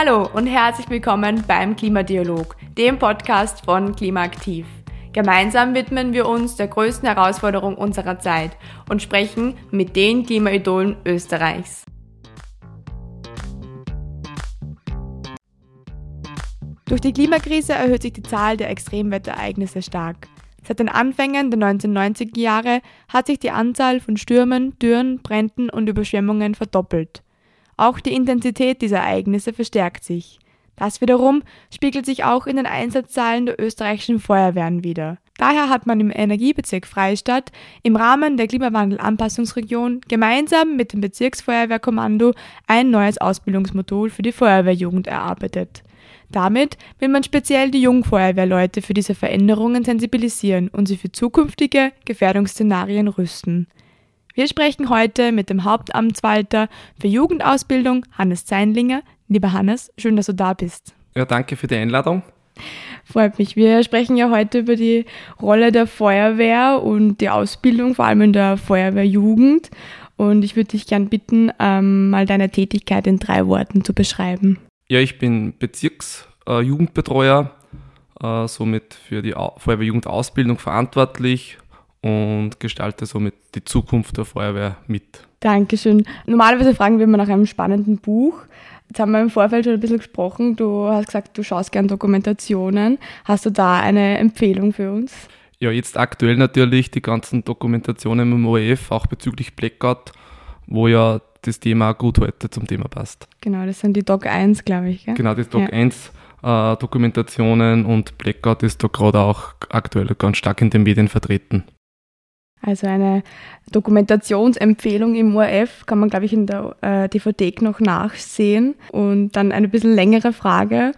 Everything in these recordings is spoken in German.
Hallo und herzlich willkommen beim Klimadialog, dem Podcast von Klimaaktiv. Gemeinsam widmen wir uns der größten Herausforderung unserer Zeit und sprechen mit den Klimaidolen Österreichs. Durch die Klimakrise erhöht sich die Zahl der Extremwetterereignisse stark. Seit den Anfängen der 1990er Jahre hat sich die Anzahl von Stürmen, Dürren, Bränden und Überschwemmungen verdoppelt. Auch die Intensität dieser Ereignisse verstärkt sich. Das wiederum spiegelt sich auch in den Einsatzzahlen der österreichischen Feuerwehren wider. Daher hat man im Energiebezirk Freistadt im Rahmen der Klimawandelanpassungsregion gemeinsam mit dem Bezirksfeuerwehrkommando ein neues Ausbildungsmodul für die Feuerwehrjugend erarbeitet. Damit will man speziell die Jungfeuerwehrleute für diese Veränderungen sensibilisieren und sie für zukünftige Gefährdungsszenarien rüsten. Wir sprechen heute mit dem Hauptamtswalter für Jugendausbildung, Hannes Zeinlinger. Lieber Hannes, schön, dass du da bist. Ja, danke für die Einladung. Freut mich. Wir sprechen ja heute über die Rolle der Feuerwehr und die Ausbildung, vor allem in der Feuerwehrjugend. Und ich würde dich gern bitten, ähm, mal deine Tätigkeit in drei Worten zu beschreiben. Ja, ich bin Bezirksjugendbetreuer, äh, äh, somit für die Feuerwehrjugendausbildung verantwortlich und gestalte somit die Zukunft der Feuerwehr mit. Dankeschön. Normalerweise fragen wir immer nach einem spannenden Buch. Jetzt haben wir im Vorfeld schon ein bisschen gesprochen. Du hast gesagt, du schaust gern Dokumentationen. Hast du da eine Empfehlung für uns? Ja, jetzt aktuell natürlich die ganzen Dokumentationen im ORF, auch bezüglich Blackout, wo ja das Thema gut heute zum Thema passt. Genau, das sind die Doc 1, glaube ich. Gell? Genau, das Doc ja. 1 äh, Dokumentationen und Blackout ist da gerade auch aktuell ganz stark in den Medien vertreten. Also eine Dokumentationsempfehlung im ORF kann man, glaube ich, in der äh, DVD noch nachsehen. Und dann eine bisschen längere Frage.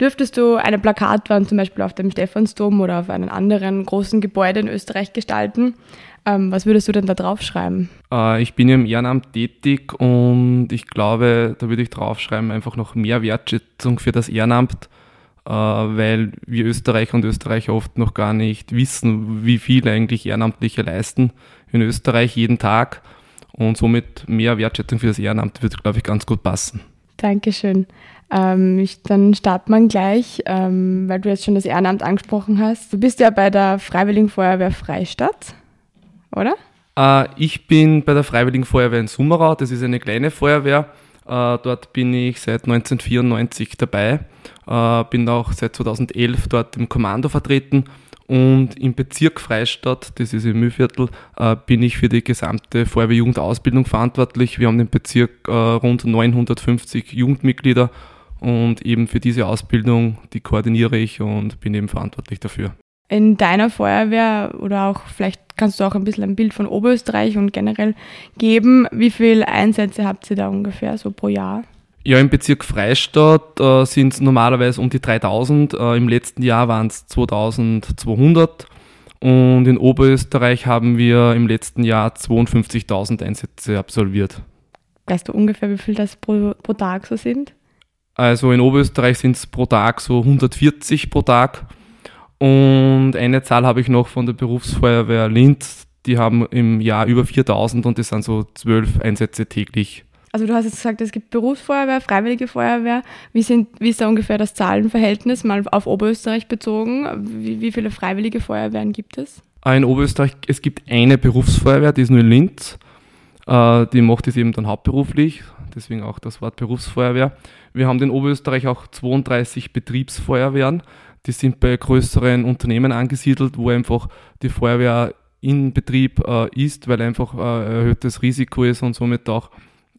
Dürftest du eine Plakatwand zum Beispiel auf dem Stephansdom oder auf einem anderen großen Gebäude in Österreich gestalten? Ähm, was würdest du denn da draufschreiben? Äh, ich bin ja im Ehrenamt tätig und ich glaube, da würde ich draufschreiben, einfach noch mehr Wertschätzung für das Ehrenamt weil wir Österreicher und Österreicher oft noch gar nicht wissen, wie viel eigentlich Ehrenamtliche leisten in Österreich jeden Tag. Und somit mehr Wertschätzung für das Ehrenamt wird, glaube ich, ganz gut passen. Dankeschön. Ähm, ich, dann starten wir gleich, ähm, weil du jetzt schon das Ehrenamt angesprochen hast. Du bist ja bei der Freiwilligen Feuerwehr Freistadt, oder? Äh, ich bin bei der Freiwilligen Feuerwehr in Summerau. Das ist eine kleine Feuerwehr. Äh, dort bin ich seit 1994 dabei, äh, bin auch seit 2011 dort im Kommando vertreten und im Bezirk Freistadt, das ist im Mühlviertel, äh, bin ich für die gesamte Feuerwehrjugendausbildung verantwortlich. Wir haben im Bezirk rund 950 Jugendmitglieder und eben für diese Ausbildung, die koordiniere ich und bin eben verantwortlich dafür. In deiner Feuerwehr oder auch vielleicht kannst du auch ein bisschen ein Bild von Oberösterreich und generell geben. Wie viele Einsätze habt ihr da ungefähr so pro Jahr? Ja, im Bezirk Freistadt äh, sind es normalerweise um die 3000. Äh, Im letzten Jahr waren es 2200. Und in Oberösterreich haben wir im letzten Jahr 52.000 Einsätze absolviert. Weißt du ungefähr, wie viel das pro, pro Tag so sind? Also in Oberösterreich sind es pro Tag so 140 pro Tag. Und eine Zahl habe ich noch von der Berufsfeuerwehr Linz. Die haben im Jahr über 4000 und das sind so zwölf Einsätze täglich. Also du hast jetzt gesagt, es gibt Berufsfeuerwehr, Freiwillige Feuerwehr. Wie, sind, wie ist da ungefähr das Zahlenverhältnis mal auf Oberösterreich bezogen? Wie, wie viele Freiwillige Feuerwehren gibt es? Ah, in Oberösterreich, es gibt eine Berufsfeuerwehr, die ist nur in Linz. Äh, die macht es eben dann hauptberuflich, deswegen auch das Wort Berufsfeuerwehr. Wir haben in Oberösterreich auch 32 Betriebsfeuerwehren die sind bei größeren Unternehmen angesiedelt, wo einfach die Feuerwehr in Betrieb äh, ist, weil einfach äh, erhöhtes Risiko ist und somit auch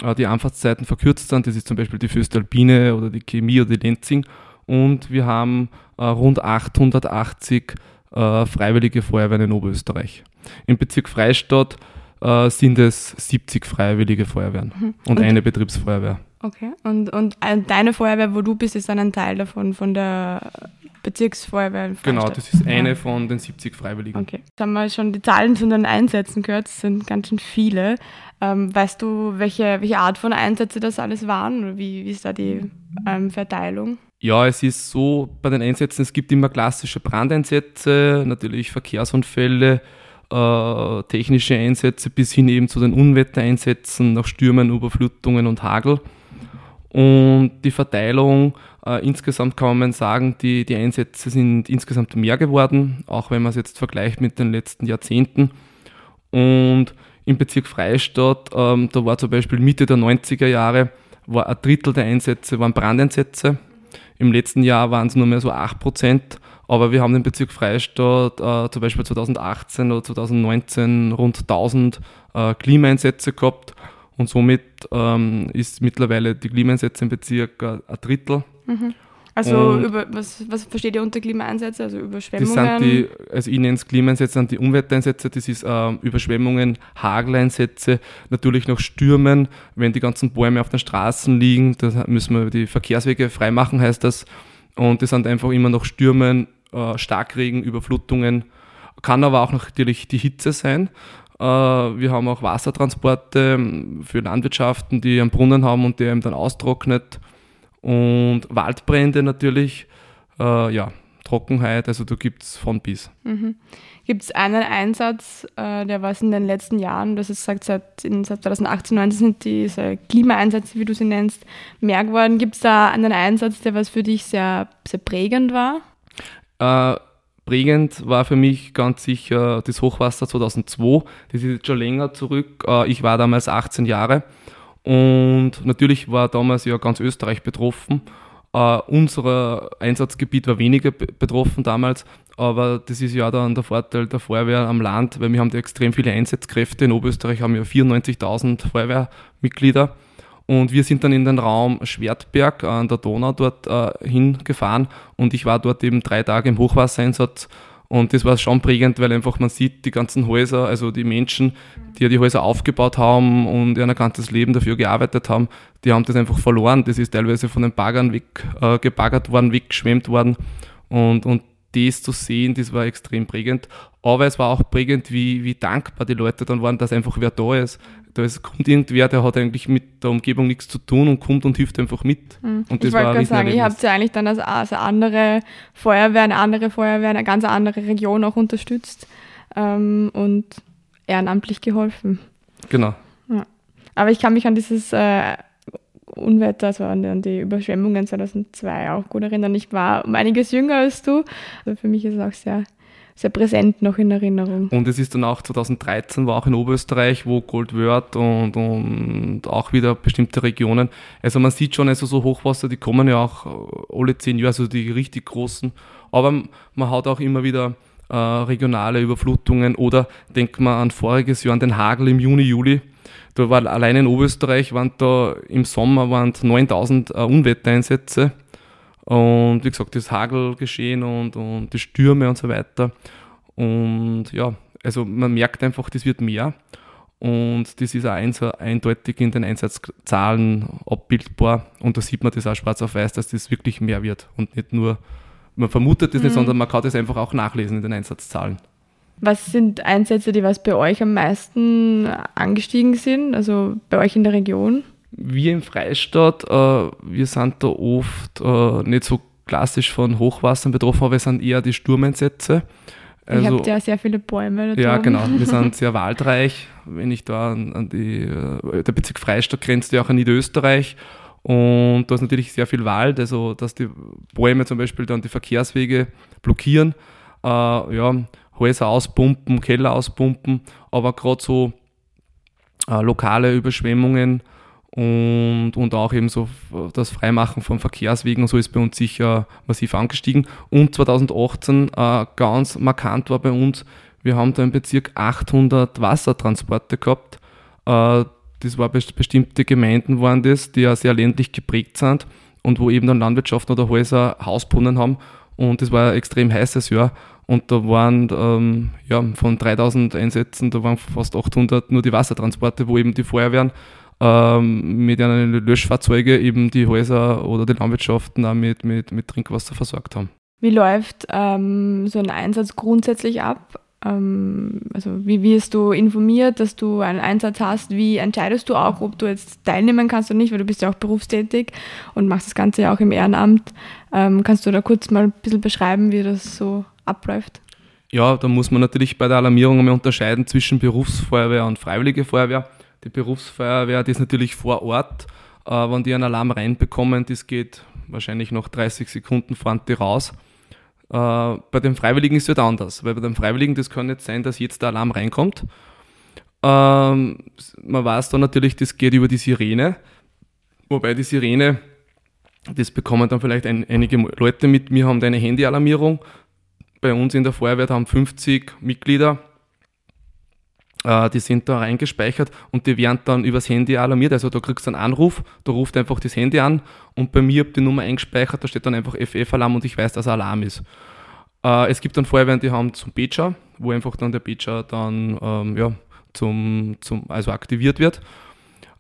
äh, die Anfahrtszeiten verkürzt sind. Das ist zum Beispiel die Föstalpine oder die Chemie oder die Lenzing. Und wir haben äh, rund 880 äh, freiwillige Feuerwehren in Oberösterreich. Im Bezirk Freistadt äh, sind es 70 freiwillige Feuerwehren mhm. und, und, eine Betriebsfeuerwehr. Okay, und, und deine Feuerwehr, wo du bist, ist dann ein Teil davon, von der Bezirksfeuerwehr in Genau, das ist eine ja. von den 70 Freiwilligen. Okay. Jetzt haben wir schon die Zahlen zu den Einsätzen gehört, es sind ganz schön viele. Ähm, weißt du, welche, welche Art von Einsätze das alles waren oder wie, wie ist da die ähm, Verteilung? Ja, es ist so bei den Einsätzen, es gibt immer klassische Brandeinsätze, natürlich Verkehrsunfälle, äh, technische Einsätze bis hin eben zu den Unwettereinsätzen nach Stürmen, Überflutungen und Hagel. Und die Verteilung, äh, insgesamt kann man sagen, die, die Einsätze sind insgesamt mehr geworden, auch wenn man es jetzt vergleicht mit den letzten Jahrzehnten. Und im Bezirk Freistadt, ähm, da war zum Beispiel Mitte der 90er Jahre, war ein Drittel der Einsätze waren Brandeinsätze. Im letzten Jahr waren es nur mehr so 8 Prozent. Aber wir haben den Bezirk Freistadt äh, zum Beispiel 2018 oder 2019 rund 1000 äh, Klimaeinsätze gehabt. Und somit ähm, ist mittlerweile die Klimaeinsätze im Bezirk äh, ein Drittel. Mhm. Also über, was, was versteht ihr unter Klimaeinsätze? Also Überschwemmungen? Das sind die, also ich nenne es Klimaeinsätze, sind die Umwelteinsätze, das ist äh, Überschwemmungen, Hageleinsätze, natürlich noch Stürmen, wenn die ganzen Bäume auf den Straßen liegen, da müssen wir die Verkehrswege freimachen, heißt das. Und das sind einfach immer noch Stürmen, äh, Starkregen, Überflutungen. Kann aber auch natürlich die Hitze sein. Äh, wir haben auch Wassertransporte ähm, für Landwirtschaften, die einen Brunnen haben und der eben dann austrocknet und Waldbrände natürlich, äh, ja, Trockenheit, also da gibt es von bis. Mhm. Gibt es einen Einsatz, äh, der was in den letzten Jahren, das ist sagt, seit, in, seit 2018, 2019 sind diese Klimaeinsätze, wie du sie nennst, mehr geworden. Gibt es da einen Einsatz, der was für dich sehr, sehr prägend war? Äh, prägend war für mich ganz sicher das Hochwasser 2002. Das ist jetzt schon länger zurück. Äh, ich war damals 18 Jahre und natürlich war damals ja ganz Österreich betroffen. Uh, unser Einsatzgebiet war weniger betroffen damals, aber das ist ja dann der Vorteil der Feuerwehr am Land, weil wir haben da extrem viele Einsatzkräfte. In Oberösterreich haben wir 94.000 Feuerwehrmitglieder und wir sind dann in den Raum Schwertberg an der Donau dort uh, hingefahren und ich war dort eben drei Tage im Hochwassereinsatz und das war schon prägend, weil einfach man sieht, die ganzen Häuser, also die Menschen, die ja die Häuser aufgebaut haben und ihr ganzes Leben dafür gearbeitet haben, die haben das einfach verloren. Das ist teilweise von den Baggern weggebaggert äh, worden, weggeschwemmt worden. Und, und das zu sehen, das war extrem prägend. Aber es war auch prägend, wie, wie dankbar die Leute dann waren, dass einfach wer da ist. Da ist, kommt irgendwer, der hat eigentlich mit der Umgebung nichts zu tun und kommt und hilft einfach mit. Mhm. Und das ich wollte gerade sagen, ihr habt ja eigentlich dann als, als andere Feuerwehr, eine andere Feuerwehr, eine ganz andere Region auch unterstützt ähm, und ehrenamtlich geholfen. Genau. Ja. Aber ich kann mich an dieses äh, Unwetter, also an, die Überschwemmungen 2002 auch gut erinnern. Ich war um einiges jünger als du. Also für mich ist es auch sehr, sehr präsent noch in Erinnerung. Und es ist dann auch 2013 war auch in Oberösterreich, wo Goldwörth und, und auch wieder bestimmte Regionen. Also man sieht schon, also so Hochwasser, die kommen ja auch äh, alle zehn Jahre, also die richtig großen. Aber man hat auch immer wieder äh, regionale Überflutungen oder denkt man an voriges Jahr an den Hagel im Juni, Juli da war allein in Oberösterreich waren da im Sommer waren 9000 äh, Unwettereinsätze. Und wie gesagt, das Hagelgeschehen und, und die Stürme und so weiter. Und ja, also man merkt einfach, das wird mehr. Und das ist auch eindeutig in den Einsatzzahlen abbildbar. Und da sieht man das auch schwarz auf weiß, dass das wirklich mehr wird. Und nicht nur, man vermutet das mhm. nicht, sondern man kann das einfach auch nachlesen in den Einsatzzahlen. Was sind Einsätze, die was bei euch am meisten angestiegen sind, also bei euch in der Region? Wir im Freistaat, äh, wir sind da oft äh, nicht so klassisch von Hochwassern betroffen, aber wir sind eher die Sturmeinsätze. Also, Ihr habt ja sehr viele Bäume da Ja, genau. Wir sind sehr waldreich. Wenn ich da an, an die, äh, der Bezirk Freistadt grenzt ja auch an Niederösterreich. Und da ist natürlich sehr viel Wald, also dass die Bäume zum Beispiel dann die Verkehrswege blockieren. Äh, ja, Häuser auspumpen, Keller auspumpen, aber gerade so äh, lokale Überschwemmungen und, und auch eben so das Freimachen von Verkehrswegen und so ist bei uns sicher massiv angestiegen. Und 2018 äh, ganz markant war bei uns, wir haben da im Bezirk 800 Wassertransporte gehabt. Äh, das war bestimmte Gemeinden waren das, die ja sehr ländlich geprägt sind und wo eben dann Landwirtschaften oder Häuser Hausbrunnen haben. Und das war ein extrem heißes Jahr. Und da waren ähm, ja, von 3000 Einsätzen, da waren fast 800 nur die Wassertransporte, wo eben die Feuerwehren ähm, mit ihren Löschfahrzeugen eben die Häuser oder die Landwirtschaften auch mit, mit, mit Trinkwasser versorgt haben. Wie läuft ähm, so ein Einsatz grundsätzlich ab? Ähm, also wie wirst du informiert, dass du einen Einsatz hast? Wie entscheidest du auch, ob du jetzt teilnehmen kannst oder nicht? Weil du bist ja auch berufstätig und machst das Ganze ja auch im Ehrenamt. Ähm, kannst du da kurz mal ein bisschen beschreiben, wie das so abläuft? Ja, da muss man natürlich bei der Alarmierung einmal unterscheiden zwischen Berufsfeuerwehr und Freiwillige Feuerwehr. Die Berufsfeuerwehr, die ist natürlich vor Ort äh, wenn die einen Alarm reinbekommen, das geht wahrscheinlich noch 30 Sekunden fahren die raus. Äh, bei den Freiwilligen ist es halt anders, weil bei den Freiwilligen, das kann nicht sein, dass jetzt der Alarm reinkommt. Ähm, man weiß dann natürlich, das geht über die Sirene, wobei die Sirene, das bekommen dann vielleicht ein, einige Leute mit. Wir haben eine Handyalarmierung. Bei uns in der Feuerwehr haben 50 Mitglieder äh, die sind da reingespeichert und die werden dann übers Handy alarmiert. Also da kriegst du einen Anruf, da ruft einfach das Handy an und bei mir habe die Nummer eingespeichert, da steht dann einfach FF-Alarm und ich weiß, dass Alarm ist. Äh, es gibt dann Feuerwehren, die haben zum Pager, wo einfach dann der Pager dann ähm, ja, zum, zum, also aktiviert wird.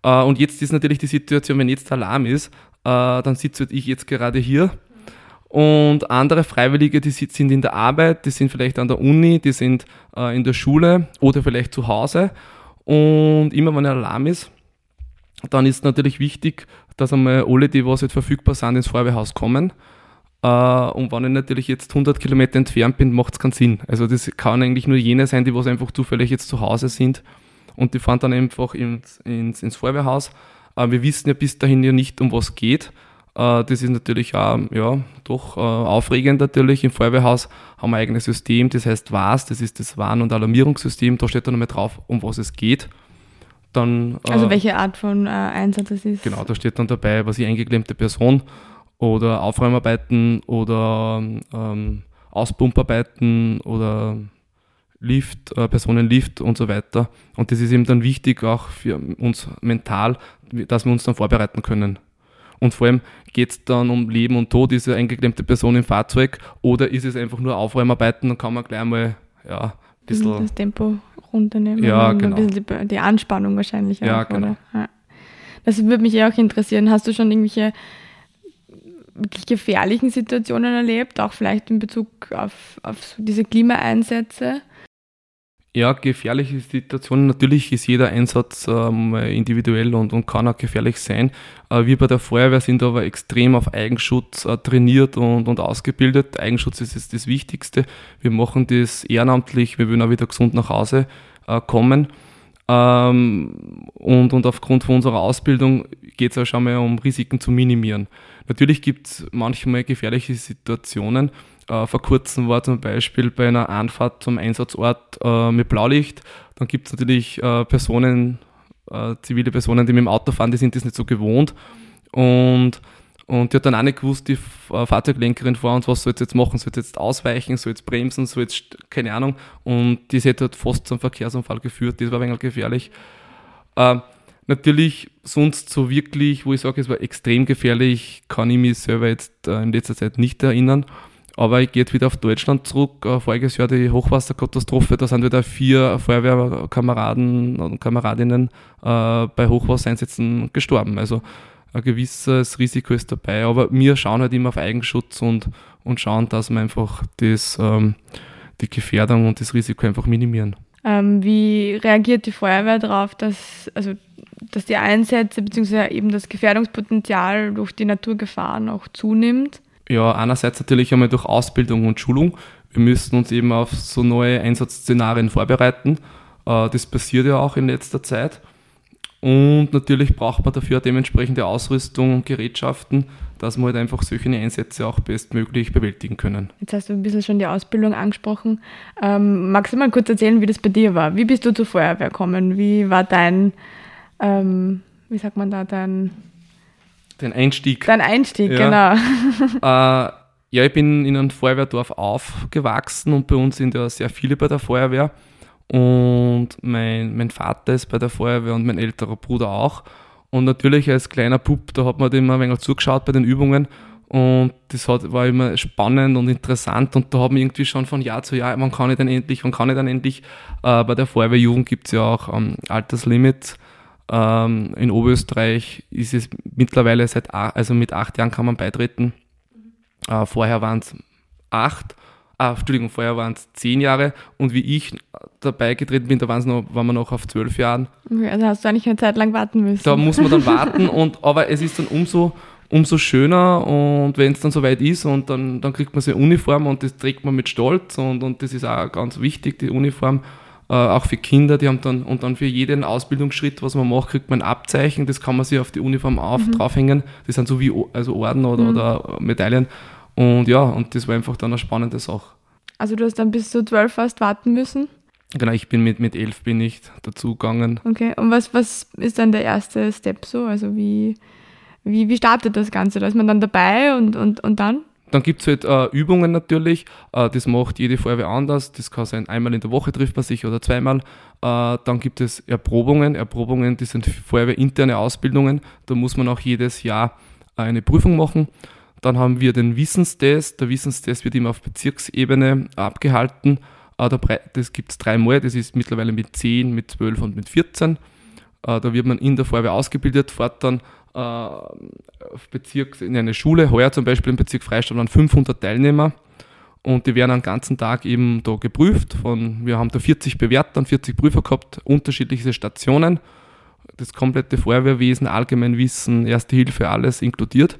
Äh, und jetzt ist natürlich die Situation, wenn jetzt Alarm ist, äh, dann sitze ich jetzt gerade hier und andere Freiwillige, die sind in der Arbeit, die sind vielleicht an der Uni, die sind äh, in der Schule oder vielleicht zu Hause. Und immer wenn ein Alarm ist, dann ist natürlich wichtig, dass einmal alle, die was jetzt verfügbar sind, ins Feuerwehrhaus kommen. Äh, und wenn ich natürlich jetzt 100 Kilometer entfernt bin, macht es keinen Sinn. Also das kann eigentlich nur jene sein, die was einfach zufällig jetzt zu Hause sind und die fahren dann einfach ins, ins, ins Feuerwehrhaus. Wir wissen ja bis dahin ja nicht, um was geht. Äh, das ist natürlich auch, ja, doch äh, aufregend natürlich. Im Feuerwehrhaus haben wir ein eigenes System, das heißt WAS, das ist das Warn- und Alarmierungssystem. Da steht dann nochmal drauf, um was es geht. Dann, äh, also welche Art von äh, Einsatz es ist? Genau, da steht dann dabei, was ich eingeklemmte Person oder Aufräumarbeiten oder ähm, Auspumparbeiten oder Lift, äh, Personenlift und so weiter. Und das ist eben dann wichtig auch für uns mental, dass wir uns dann vorbereiten können. Und vor allem geht es dann um Leben und Tod, ist eine eingeklemmte Person im Fahrzeug oder ist es einfach nur Aufräumarbeiten, dann kann man gleich mal ja, ein bisschen das Tempo runternehmen. Ja, genau. Ein bisschen die, die Anspannung wahrscheinlich auch, ja, genau. Ja. Das würde mich eh auch interessieren. Hast du schon irgendwelche wirklich gefährlichen Situationen erlebt, auch vielleicht in Bezug auf, auf diese Klimaeinsätze? Ja, gefährliche Situationen. Natürlich ist jeder Einsatz ähm, individuell und, und kann auch gefährlich sein. Äh, wir bei der Feuerwehr sind aber extrem auf Eigenschutz äh, trainiert und, und ausgebildet. Eigenschutz ist, ist das Wichtigste. Wir machen das ehrenamtlich. Wir wollen auch wieder gesund nach Hause äh, kommen. Ähm, und, und aufgrund von unserer Ausbildung geht es auch schon mal um Risiken zu minimieren. Natürlich gibt es manchmal gefährliche Situationen. Äh, vor kurzem war zum Beispiel bei einer Anfahrt zum Einsatzort äh, mit Blaulicht. Dann gibt es natürlich äh, Personen, äh, zivile Personen, die mit dem Auto fahren, die sind das nicht so gewohnt. Und, und die hat dann auch nicht gewusst, die äh, Fahrzeuglenkerin vor uns, was soll jetzt machen? Soll jetzt ausweichen? Soll jetzt bremsen? Soll jetzt, keine Ahnung. Und die hat halt fast zum Verkehrsunfall geführt. Das war ein wenig gefährlich. Äh, natürlich sonst so wirklich, wo ich sage, es war extrem gefährlich, kann ich mich selber jetzt in letzter Zeit nicht erinnern. Aber ich gehe jetzt wieder auf Deutschland zurück. Äh, voriges Jahr die Hochwasserkatastrophe, da sind wieder vier Feuerwehrkameraden und Kameradinnen äh, bei Hochwassereinsätzen gestorben. Also ein gewisses Risiko ist dabei. Aber wir schauen halt immer auf Eigenschutz und, und schauen, dass wir einfach das, ähm, die Gefährdung und das Risiko einfach minimieren. Ähm, wie reagiert die Feuerwehr darauf, dass, also, dass die Einsätze bzw. eben das Gefährdungspotenzial durch die Naturgefahren auch zunimmt? Ja, einerseits natürlich einmal durch Ausbildung und Schulung. Wir müssen uns eben auf so neue Einsatzszenarien vorbereiten. Äh, das passiert ja auch in letzter Zeit. Und natürlich braucht man dafür dementsprechende Ausrüstung und Gerätschaften, dass wir halt einfach solche Einsätze auch bestmöglich bewältigen können. Jetzt hast du ein bisschen schon die Ausbildung angesprochen. Ähm, magst du mal kurz erzählen, wie das bei dir war? Wie bist du zur Feuerwehr gekommen? Wie war dein, ähm, wie sagt man da, dein den Einstieg. Dein Einstieg, ja. genau. Äh, ja, ich bin in einem Feuerwehrdorf aufgewachsen und bei uns sind ja sehr viele bei der Feuerwehr. Und mein, mein Vater ist bei der Feuerwehr und mein älterer Bruder auch. Und natürlich als kleiner Bub, da hat man immer ein wenig zugeschaut bei den Übungen. Und das hat, war immer spannend und interessant. Und da hat man irgendwie schon von Jahr zu Jahr, wann kann ich denn endlich, wann kann ich dann endlich? Äh, bei der Feuerwehrjugend gibt es ja auch ähm, Alterslimits ähm, in Oberösterreich ist es mittlerweile seit, also mit acht Jahren kann man beitreten. Äh, vorher waren es acht, ah, Entschuldigung, vorher waren es zehn Jahre und wie ich dabei getreten bin, da waren, noch, waren wir noch auf zwölf Jahren. Okay, also hast du eigentlich eine Zeit lang warten müssen. Da muss man dann warten, und, aber es ist dann umso, umso schöner und wenn es dann soweit ist und dann, dann kriegt man seine Uniform und das trägt man mit Stolz und, und das ist auch ganz wichtig, die Uniform. Äh, auch für Kinder, die haben dann, und dann für jeden Ausbildungsschritt, was man macht, kriegt man ein Abzeichen, das kann man sich auf die Uniform auf, mhm. draufhängen. Das sind so wie also Orden oder, mhm. oder Medaillen. Und ja, und das war einfach dann eine spannende Sache. Also du hast dann bis zu zwölf fast warten müssen? Genau, ich bin mit, mit elf bin ich dazugegangen. Okay, und was, was ist dann der erste Step so? Also wie, wie, wie startet das Ganze? Da ist man dann dabei und, und, und dann? Dann gibt es halt äh, Übungen natürlich, äh, das macht jede Feuerwehr anders. Das kann sein, einmal in der Woche trifft man sich oder zweimal. Äh, dann gibt es Erprobungen. Erprobungen, das sind feuerwehrinterne Ausbildungen. Da muss man auch jedes Jahr eine Prüfung machen. Dann haben wir den Wissenstest. Der Wissenstest wird immer auf Bezirksebene abgehalten. Äh, das gibt es dreimal. Das ist mittlerweile mit 10, mit 12 und mit 14. Äh, da wird man in der Feuerwehr ausgebildet, fährt dann Bezirk, in eine Schule. Heuer zum Beispiel im Bezirk Freistadt waren 500 Teilnehmer und die werden einen ganzen Tag eben da geprüft. Von, wir haben da 40 Bewerter und 40 Prüfer gehabt, unterschiedliche Stationen. Das komplette Feuerwehrwesen, Allgemeinwissen, Erste Hilfe, alles inkludiert.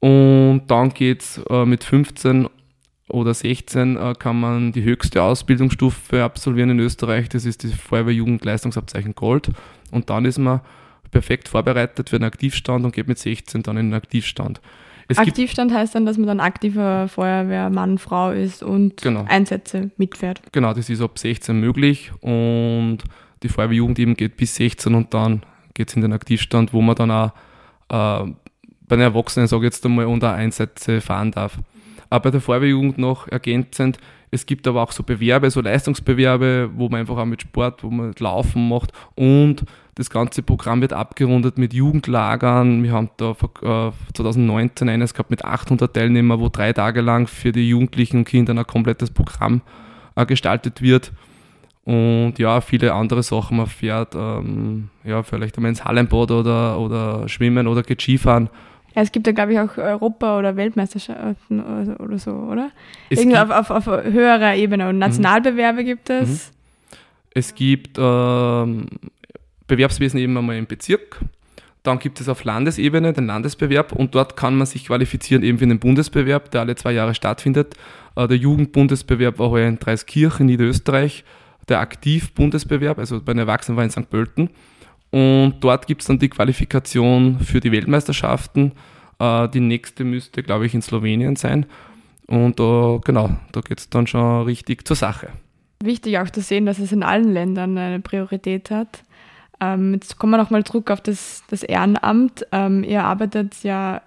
Und dann geht es äh, mit 15 oder 16 äh, kann man die höchste Ausbildungsstufe absolvieren in Österreich. Das ist die Feuerwehrjugendleistungsabzeichen Gold. Und dann ist man perfekt vorbereitet für einen Aktivstand und geht mit 16 dann in den Aktivstand. Es Aktivstand heißt dann, dass man dann aktiver Feuerwehrmann, Frau ist und genau. Einsätze mitfährt. Genau, das ist ab 16 möglich und die Feuerwehrjugend eben geht bis 16 und dann geht es in den Aktivstand, wo man dann auch äh, bei den Erwachsenen, sage ich jetzt einmal, unter Einsätze fahren darf. Aber bei der Feuerwehrjugend noch ergänzend, es gibt aber auch so Bewerbe, so Leistungsbewerbe, wo man einfach auch mit Sport, wo man Laufen macht und das ganze Programm wird abgerundet mit Jugendlagern. Wir haben da äh, 2019 eines gehabt mit 800 Teilnehmern, wo drei Tage lang für die Jugendlichen und Kinder ein komplettes Programm äh, gestaltet wird. Und ja, viele andere Sachen. Man fährt ähm, ja, vielleicht einmal ins Hallenbad oder, oder schwimmen oder geht Skifahren. Ja, es gibt ja, glaube ich, auch Europa- oder Weltmeisterschaften oder, oder so, oder? Irgendwie auf, auf, auf, höherer Ebene. Und Nationalbewerbe mhm. gibt es. Mhm. Es gibt ähm, Bewerbswesen eben einmal im Bezirk. Dann gibt es auf Landesebene den Landesbewerb und dort kann man sich qualifizieren eben für den Bundesbewerb, der alle zwei Jahre stattfindet. Äh, der Jugendbundesbewerb war heuer in Dreiskirchen, Niederösterreich. Der Aktivbundesbewerb, also bei den Erwachsenen war in St. Pölten. Und dort gibt es dann die Qualifikation für die Weltmeisterschaften. Äh, die nächste müsste, glaube ich, in Slowenien sein. Und äh, genau, da geht es dann schon richtig zur Sache. Wichtig auch zu sehen, dass es in allen Ländern eine Priorität hat. Ähm, jetzt kommen wir nochmal zurück auf das, das Ehrenamt. Ähm, ihr arbeitet ja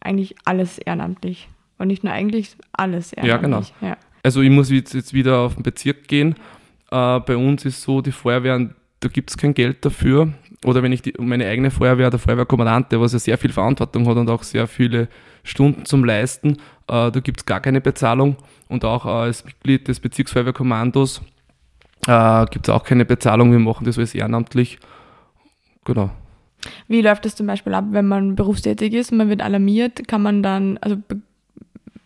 eigentlich alles ehrenamtlich. Und nicht nur eigentlich, alles ehrenamtlich. Ja, genau. Ja. Also ich muss jetzt, jetzt wieder auf den Bezirk gehen. Äh, bei uns ist so, die Feuerwehren da gibt es kein Geld dafür. Oder wenn ich die, meine eigene Feuerwehr, der Feuerwehrkommandant, der was ja sehr viel Verantwortung hat und auch sehr viele Stunden zum Leisten, äh, da gibt es gar keine Bezahlung. Und auch äh, als Mitglied des Bezirksfeuerwehrkommandos äh, gibt es auch keine Bezahlung. Wir machen das alles ehrenamtlich. Genau. Wie läuft das zum Beispiel ab, wenn man berufstätig ist und man wird alarmiert? Kann man dann, also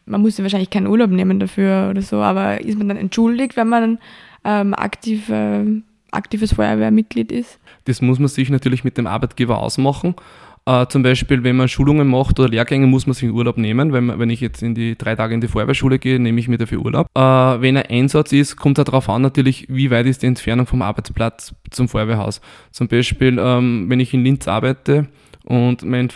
man muss ja wahrscheinlich keinen Urlaub nehmen dafür oder so, aber ist man dann entschuldigt, wenn man ähm, aktiv äh, aktives Feuerwehrmitglied ist? Das muss man sich natürlich mit dem Arbeitgeber ausmachen. Äh, zum Beispiel, wenn man Schulungen macht oder Lehrgänge, muss man sich Urlaub nehmen. Wenn, wenn ich jetzt in die drei Tage in die Feuerwehrschule gehe, nehme ich mir dafür Urlaub. Äh, wenn ein Einsatz ist, kommt es darauf an, natürlich, wie weit ist die Entfernung vom Arbeitsplatz zum Feuerwehrhaus. Zum Beispiel, ähm, wenn ich in Linz arbeite, und mein,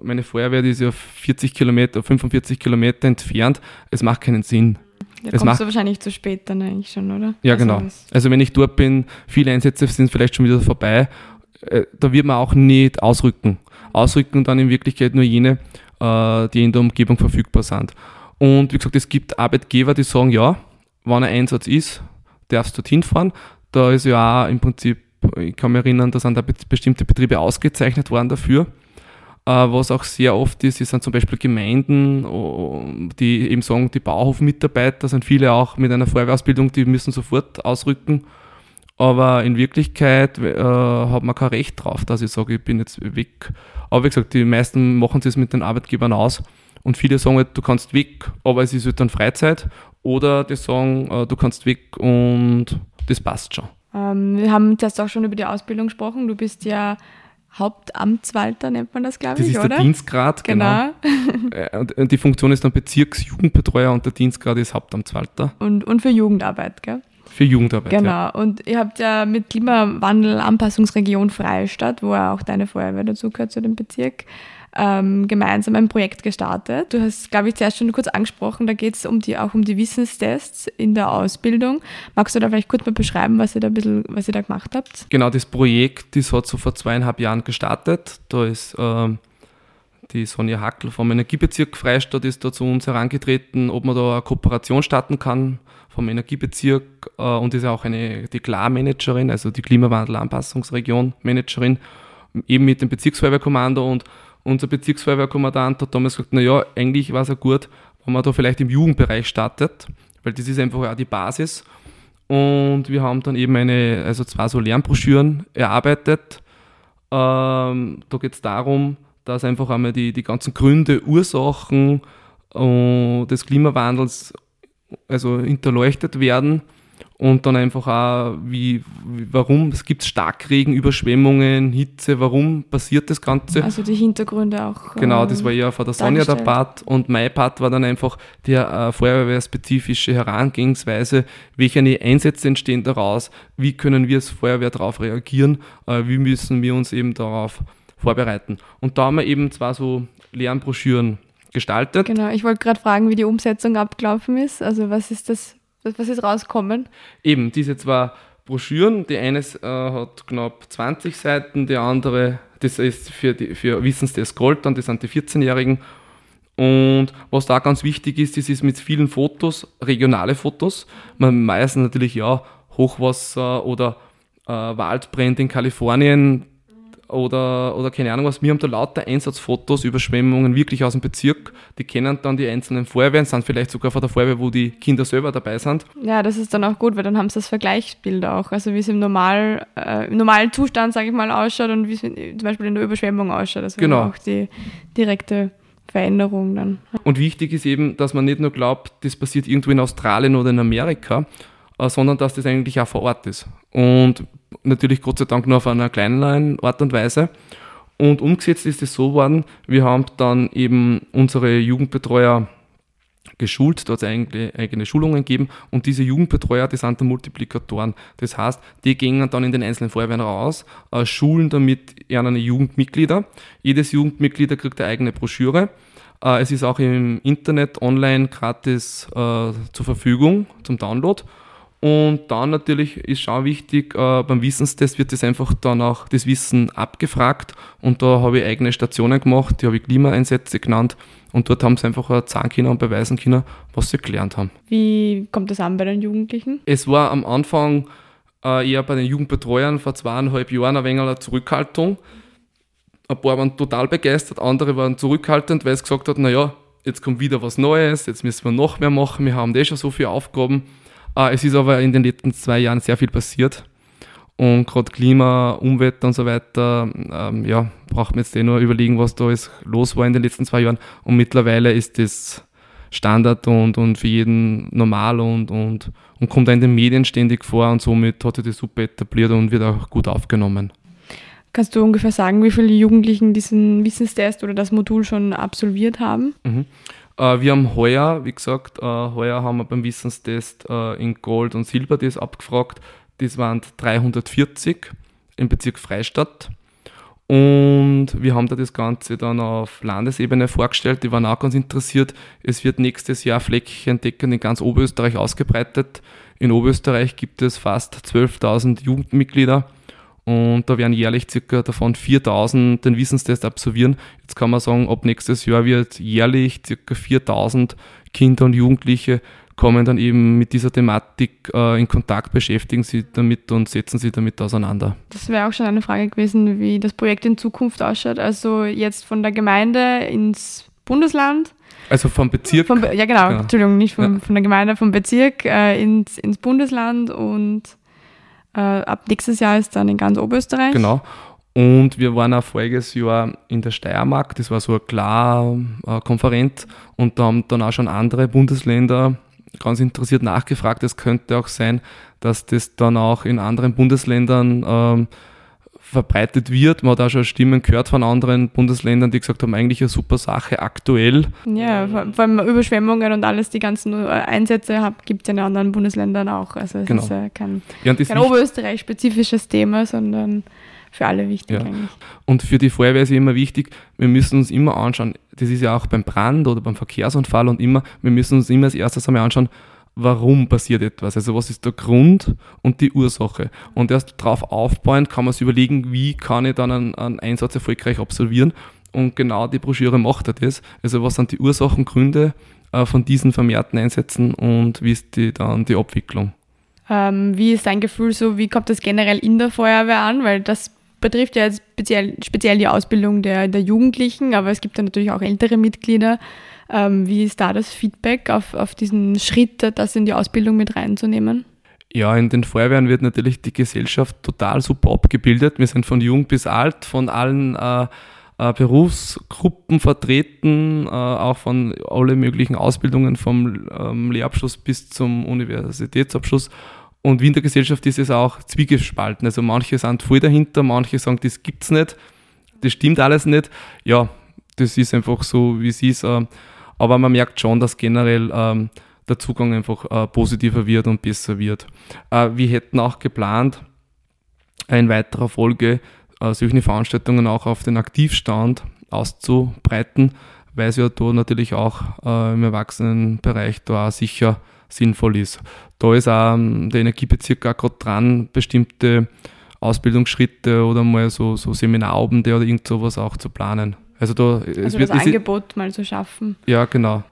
meine Feuerwehr die ist ja 40 Kilometer, 45 Kilometer entfernt. Es macht keinen Sinn, da es kommst du wahrscheinlich zu spät dann eigentlich schon, oder? Ja, also genau. Also wenn ich dort bin, viele Einsätze sind vielleicht schon wieder vorbei, äh, da wird man auch nicht ausrücken. Ausrücken dann in Wirklichkeit nur jene, äh, die in der Umgebung verfügbar sind. Und wie gesagt, es gibt Arbeitgeber, die sagen, ja, wann ein Einsatz ist, darfst du dorthin fahren. Da ist ja auch im Prinzip, ich kann mich erinnern, da sind da bestimmte Betriebe ausgezeichnet worden dafür. Äh, was auch sehr oft ist, sind zum Beispiel Gemeinden, die eben sagen, die Bauhofmitarbeiter sind viele auch mit einer Feuerwehrausbildung, die müssen sofort ausrücken. Aber in Wirklichkeit äh, hat man kein Recht drauf, dass ich sage, ich bin jetzt weg. Aber wie gesagt, die meisten machen es mit den Arbeitgebern aus. Und viele sagen halt, du kannst weg, aber es ist halt dann Freizeit. Oder die sagen, äh, du kannst weg und das passt schon. Ähm, wir haben jetzt auch schon über die Ausbildung gesprochen. Du bist ja Hauptamtswalter nennt man das, glaube ich, Das ist der Dienstgrad, genau. genau. und die Funktion ist dann Bezirksjugendbetreuer und der Dienstgrad ist Hauptamtswalter. Und, und für Jugendarbeit, gell? für Jugendarbeit. Genau, ja. und ihr habt ja mit Klimawandel Anpassungsregion Freistadt, wo auch deine Feuerwehr dazu gehört zu dem Bezirk, ähm, gemeinsam ein Projekt gestartet. Du hast, glaube ich, zuerst schon kurz angesprochen, da geht es um die, auch um die Wissenstests in der Ausbildung. Magst du da vielleicht kurz mal beschreiben, was ihr da ein bisschen, was ihr da gemacht habt? Genau, das Projekt, das hat so vor zweieinhalb Jahren gestartet. Da ist ähm, die Sonja Hackl vom Energiebezirk Freistadt ist da zu uns herangetreten, ob man da eine Kooperation starten kann vom Energiebezirk äh, und ist ja auch eine, die KLAR-Managerin, also die Klimawandel-Anpassungsregion-Managerin, eben mit dem Bezirksfeuerwehrkommando und unser Bezirksfeuerwehrkommandant hat damals gesagt, naja, eigentlich war es ja gut, wenn man da vielleicht im Jugendbereich startet, weil das ist einfach auch die Basis. Und wir haben dann eben eine, also zwei so Lernbroschüren erarbeitet. Ähm, da geht es darum, dass einfach einmal die, die ganzen Gründe, Ursachen äh, des Klimawandels also hinterleuchtet werden und dann einfach auch, wie, warum, es gibt Starkregen, Überschwemmungen, Hitze, warum passiert das Ganze? Also die Hintergründe auch. Genau, das war ja von der Sonja der Part und mein Part war dann einfach die äh, feuerwehrspezifische Herangehensweise, welche Einsätze entstehen daraus, wie können wir als Feuerwehr darauf reagieren, äh, wie müssen wir uns eben darauf vorbereiten. Und da haben wir eben zwar so Lernbroschüren gestaltet. Genau, ich wollte gerade fragen, wie die Umsetzung abgelaufen ist. Also was ist das was ist rausgekommen? Eben, diese zwei Broschüren. Die eine äh, hat knapp 20 Seiten, die andere, das ist für, die, für Wissenstest Gold, dann das sind die 14-Jährigen. Und was da ganz wichtig ist, das ist mit vielen Fotos, regionale Fotos. Man meistens natürlich ja Hochwasser oder äh, Waldbrände in Kalifornien, oder, oder keine Ahnung was. Wir haben da lauter Einsatzfotos, Überschwemmungen wirklich aus dem Bezirk. Die kennen dann die einzelnen Feuerwehren, sind vielleicht sogar von der Feuerwehr, wo die Kinder selber dabei sind. Ja, das ist dann auch gut, weil dann haben sie das Vergleichsbild auch. Also wie es im, normal, äh, im normalen Zustand, sage ich mal, ausschaut und wie es zum Beispiel in der Überschwemmung ausschaut. Also genau. auch die direkte Veränderung dann. Und wichtig ist eben, dass man nicht nur glaubt, das passiert irgendwo in Australien oder in Amerika, sondern dass das eigentlich auch vor Ort ist. Und natürlich Gott sei Dank nur auf einer kleinen Art und Weise. Und umgesetzt ist es so worden, wir haben dann eben unsere Jugendbetreuer geschult, dort eigentlich eigene Schulungen gegeben und diese Jugendbetreuer, die sind dann Multiplikatoren. Das heißt, die gehen dann in den einzelnen Feuerwehren raus, äh, schulen damit ihre Jugendmitglieder. Jedes Jugendmitglied kriegt eine eigene Broschüre. Äh, es ist auch im Internet online gratis äh, zur Verfügung zum Download und dann natürlich ist schon wichtig, äh, beim Wissenstest wird das einfach dann auch das Wissen abgefragt und da habe ich eigene Stationen gemacht, die habe ich Klimaeinsätze genannt und dort haben sie einfach sagen können und beweisen können, was sie gelernt haben. Wie kommt das an bei den Jugendlichen? Es war am Anfang äh, eher bei den Jugendbetreuern vor zweieinhalb Jahren ein wenig eine Zurückhaltung. Ein paar waren total begeistert, andere waren zurückhaltend, weil sie gesagt haben, naja, jetzt kommt wieder was Neues, jetzt müssen wir noch mehr machen, wir haben eh schon so viele Aufgaben. Ah, es ist aber in den letzten zwei Jahren sehr viel passiert. Und gerade Klima, Umwelt und so weiter, ähm, ja, braucht man jetzt eh nur überlegen, was da ist los war in den letzten zwei Jahren. Und mittlerweile ist das Standard und, und für jeden normal und, und, und kommt auch in den Medien ständig vor und somit hat sich das super etabliert und wird auch gut aufgenommen. Kannst du ungefähr sagen, wie viele Jugendlichen diesen Wissenstest oder das Modul schon absolviert haben? Mhm. Äh, wir haben heuer, wie gesagt, äh, heuer haben wir beim Wissenstest äh, in Gold und Silber das abgefragt. Das waren 340 im Bezirk Freistadt. Und wir haben da das Ganze dann auf Landesebene vorgestellt. Die waren auch ganz interessiert. Es wird nächstes Jahr flächendeckend in ganz Oberösterreich ausgebreitet. In Oberösterreich gibt es fast 12.000 Jugendmitglieder und da werden jährlich circa davon 4000 den Wissenstest absolvieren. Jetzt kann man sagen, ab nächstes Jahr wird jährlich circa 4000 Kinder und Jugendliche kommen dann eben mit dieser Thematik äh, in Kontakt, beschäftigen sie damit und setzen sie damit auseinander. Das wäre auch schon eine Frage gewesen, wie das Projekt in Zukunft ausschaut. Also jetzt von der Gemeinde ins Bundesland. Also vom Bezirk? Vom, ja, genau, ja. Entschuldigung, nicht vom, ja. von der Gemeinde, vom Bezirk äh, ins, ins Bundesland und äh, ab nächstes Jahr ist dann in ganz Oberösterreich. Genau. Und wir waren auch voriges Jahr in der Steiermark, das war so eine Klar-Konferenz äh, und da haben dann auch schon andere Bundesländer ganz interessiert nachgefragt. Es könnte auch sein, dass das dann auch in anderen Bundesländern ähm, verbreitet wird. Man hat auch schon Stimmen gehört von anderen Bundesländern, die gesagt haben, eigentlich eine super Sache aktuell. Ja, vor allem Überschwemmungen und alles, die ganzen äh, Einsätze gibt es ja in anderen Bundesländern auch. Also es genau. ist ja kein, ja, kein Oberösterreich-spezifisches Thema, sondern für alle wichtig ja. eigentlich. Und für die Feuerwehr ist immer wichtig, wir müssen uns immer anschauen, das ist ja auch beim Brand oder beim Verkehrsunfall und immer, wir müssen uns immer als erstes einmal anschauen, warum passiert etwas, also was ist der Grund und die Ursache. Und erst darauf aufbauend kann man sich überlegen, wie kann ich dann einen, einen Einsatz erfolgreich absolvieren. Und genau die Broschüre macht das. Also was sind die Ursachen, Gründe äh, von diesen vermehrten Einsätzen und wie ist die, dann die Abwicklung? Ähm, wie ist dein Gefühl so, wie kommt das generell in der Feuerwehr an? Weil das betrifft ja jetzt speziell, speziell die Ausbildung der, der Jugendlichen, aber es gibt ja natürlich auch ältere Mitglieder. Ähm, wie ist da das Feedback auf, auf diesen Schritt, das in die Ausbildung mit reinzunehmen? Ja, in den Feuerwehren wird natürlich die Gesellschaft total super abgebildet. Wir sind von jung bis alt, von allen äh, äh, Berufsgruppen vertreten, äh, auch von alle möglichen Ausbildungen vom ähm, Lehrabschluss bis zum Universitätsabschluss. Und wie in der Gesellschaft ist es auch zwiegespalten. Also manche sind voll dahinter, manche sagen, das gibt's nicht, das stimmt alles nicht. Ja, das ist einfach so, wie es ist. Äh, aber man merkt schon, dass generell ähm, der Zugang einfach äh, positiver wird und besser wird. Äh, wir hätten auch geplant, in weiterer Folge äh, solche Veranstaltungen auch auf den Aktivstand auszubreiten, weil es ja da natürlich auch äh, im Erwachsenenbereich da auch sicher sinnvoll ist. Da ist auch ähm, der Energiebezirk auch gerade dran, bestimmte Ausbildungsschritte oder mal so, so Seminarabende oder irgend sowas auch zu planen. Also da also es wird das Angebot mal zu schaffen. Ja, genau.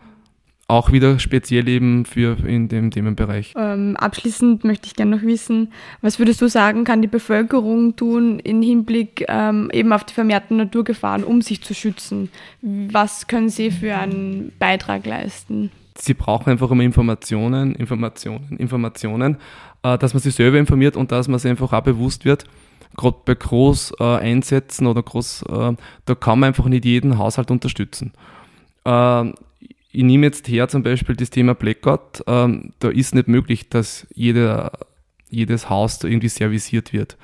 Auch wieder speziell eben für in dem Themenbereich. Ähm, abschließend möchte ich gerne noch wissen, was würdest du sagen, kann die Bevölkerung tun im Hinblick ähm, eben auf die vermehrten Naturgefahren, um sich zu schützen? Was können sie für einen Beitrag leisten? Sie brauchen einfach immer Informationen, Informationen, Informationen, äh, dass man sich selber informiert und dass man sich einfach auch bewusst wird, gerade bei Großeinsätzen äh, oder Groß, äh, da kann man einfach nicht jeden Haushalt unterstützen. Äh, ich nehme jetzt her zum Beispiel das Thema Blackout. Ähm, da ist nicht möglich, dass jeder, jedes Haus da irgendwie servisiert wird.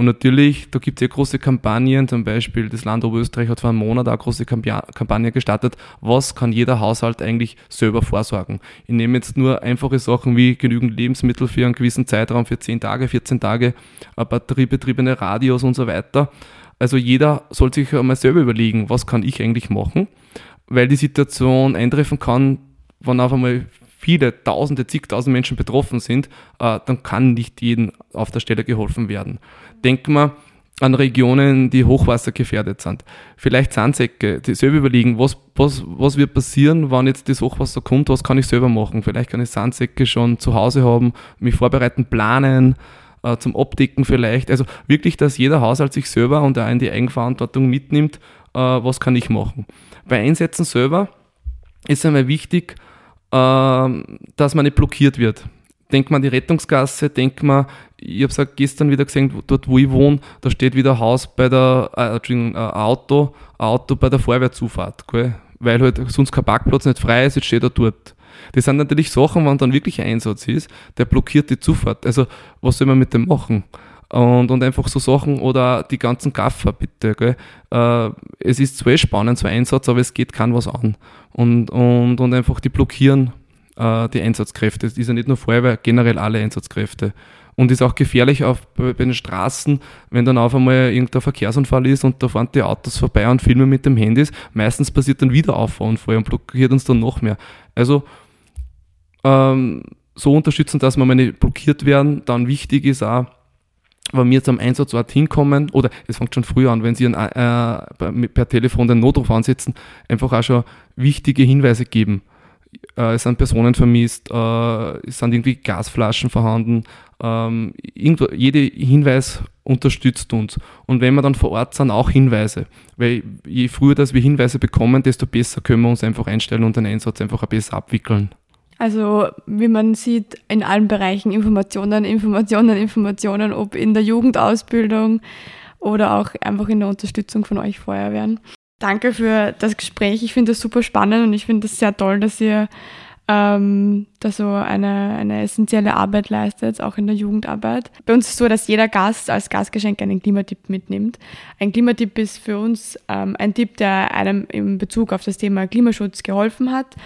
Und natürlich, da gibt es ja große Kampagnen, zum Beispiel das Land Oberösterreich hat vor einem Monat eine große Kampagne gestartet, was kann jeder Haushalt eigentlich selber vorsorgen. Ich nehme jetzt nur einfache Sachen wie genügend Lebensmittel für einen gewissen Zeitraum, für 10 Tage, 14 Tage, batteriebetriebene Radios und so weiter. Also jeder soll sich einmal selber überlegen, was kann ich eigentlich machen, weil die Situation eintreffen kann, wenn auf einmal viele Tausende, zigtausend Menschen betroffen sind, äh, dann kann nicht jedem auf der Stelle geholfen werden. Denken wir an Regionen, die hochwassergefährdet sind. Vielleicht Sandsäcke, die selber überlegen, was, was, was wird passieren, wenn jetzt das Hochwasser kommt, was kann ich selber machen? Vielleicht kann ich Sandsäcke schon zu Hause haben, mich vorbereiten, planen, äh, zum Abdecken vielleicht. Also wirklich, dass jeder Haushalt sich selber und auch in die Eigenverantwortung mitnimmt, äh, was kann ich machen. Bei Einsätzen selber ist einmal wichtig, dass man nicht blockiert wird denkt man an die Rettungsgasse, denkt man, ich habe es gestern wieder gesehen, dort wo ich wohne, da steht wieder ein Haus bei der, äh, ein Auto, ein Auto bei der Feuerwehrzufahrt, gell? weil halt sonst kein Parkplatz nicht frei ist, jetzt steht er dort. Das sind natürlich Sachen, wenn dann wirklich ein Einsatz ist, der blockiert die Zufahrt. Also was soll man mit dem machen? Und, und einfach so Sachen oder die ganzen Gaffer bitte. Gell? Äh, es ist zwar spannend, ein Einsatz, aber es geht kein was an. Und, und, und einfach die blockieren äh, die Einsatzkräfte. Es ist ja nicht nur Feuerwehr, generell alle Einsatzkräfte. Und ist auch gefährlich auf, bei, bei den Straßen, wenn dann auf einmal irgendein Verkehrsunfall ist und da fahren die Autos vorbei und filmen mit dem Handys. Meistens passiert dann wieder Auffahrunfall und blockiert uns dann noch mehr. Also ähm, so unterstützen, dass wir mal nicht blockiert werden. Dann wichtig ist auch, wenn wir jetzt am Einsatzort hinkommen, oder es fängt schon früher an, wenn Sie ein, äh, per Telefon den Notruf ansetzen, einfach auch schon wichtige Hinweise geben äh, es sind Personen vermisst, äh, es sind irgendwie Gasflaschen vorhanden. Ähm, irgendwo, jeder Hinweis unterstützt uns. Und wenn wir dann vor Ort sind, auch Hinweise. Weil je früher dass wir Hinweise bekommen, desto besser können wir uns einfach einstellen und den Einsatz einfach besser abwickeln. Also wie man sieht, in allen Bereichen Informationen, Informationen, Informationen, ob in der Jugendausbildung oder auch einfach in der Unterstützung von euch Feuerwehren. Danke für das Gespräch. Ich finde das super spannend und ich finde es sehr toll, dass ihr ähm, da so eine, eine essentielle Arbeit leistet, auch in der Jugendarbeit. Bei uns ist es so, dass jeder Gast als Gastgeschenk einen Klimatipp mitnimmt. Ein Klimatipp ist für uns ähm, ein Tipp, der einem in Bezug auf das Thema Klimaschutz geholfen hat.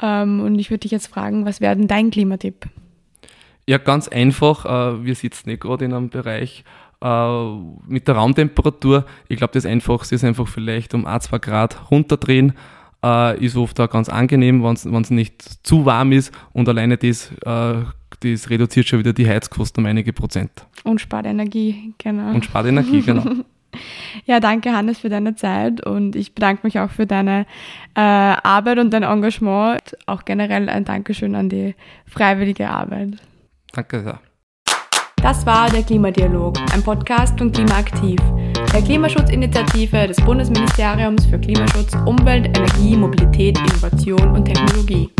Ähm, und ich würde dich jetzt fragen, was wäre denn dein Klimatipp? Ja, ganz einfach. Äh, wir sitzen nicht gerade in einem Bereich äh, mit der Raumtemperatur. Ich glaube, das Einfachste ist einfach vielleicht um 1, 2 Grad runterdrehen äh, ist oft auch ganz angenehm, wenn es nicht zu warm ist und alleine das, das reduziert schon wieder die Heizkosten um einige Prozent. Und spart Energie, genau. Und spart Energie, genau. Ja, danke Hannes für deine Zeit und ich bedanke mich auch für deine äh, Arbeit und dein Engagement. Auch generell ein Dankeschön an die freiwillige Arbeit. Danke sehr. Das war der Klimadialog, ein Podcast von Klimaaktiv, der Klimaschutzinitiative des Bundesministeriums für Klimaschutz, Umwelt, Energie, Mobilität, Innovation und Technologie.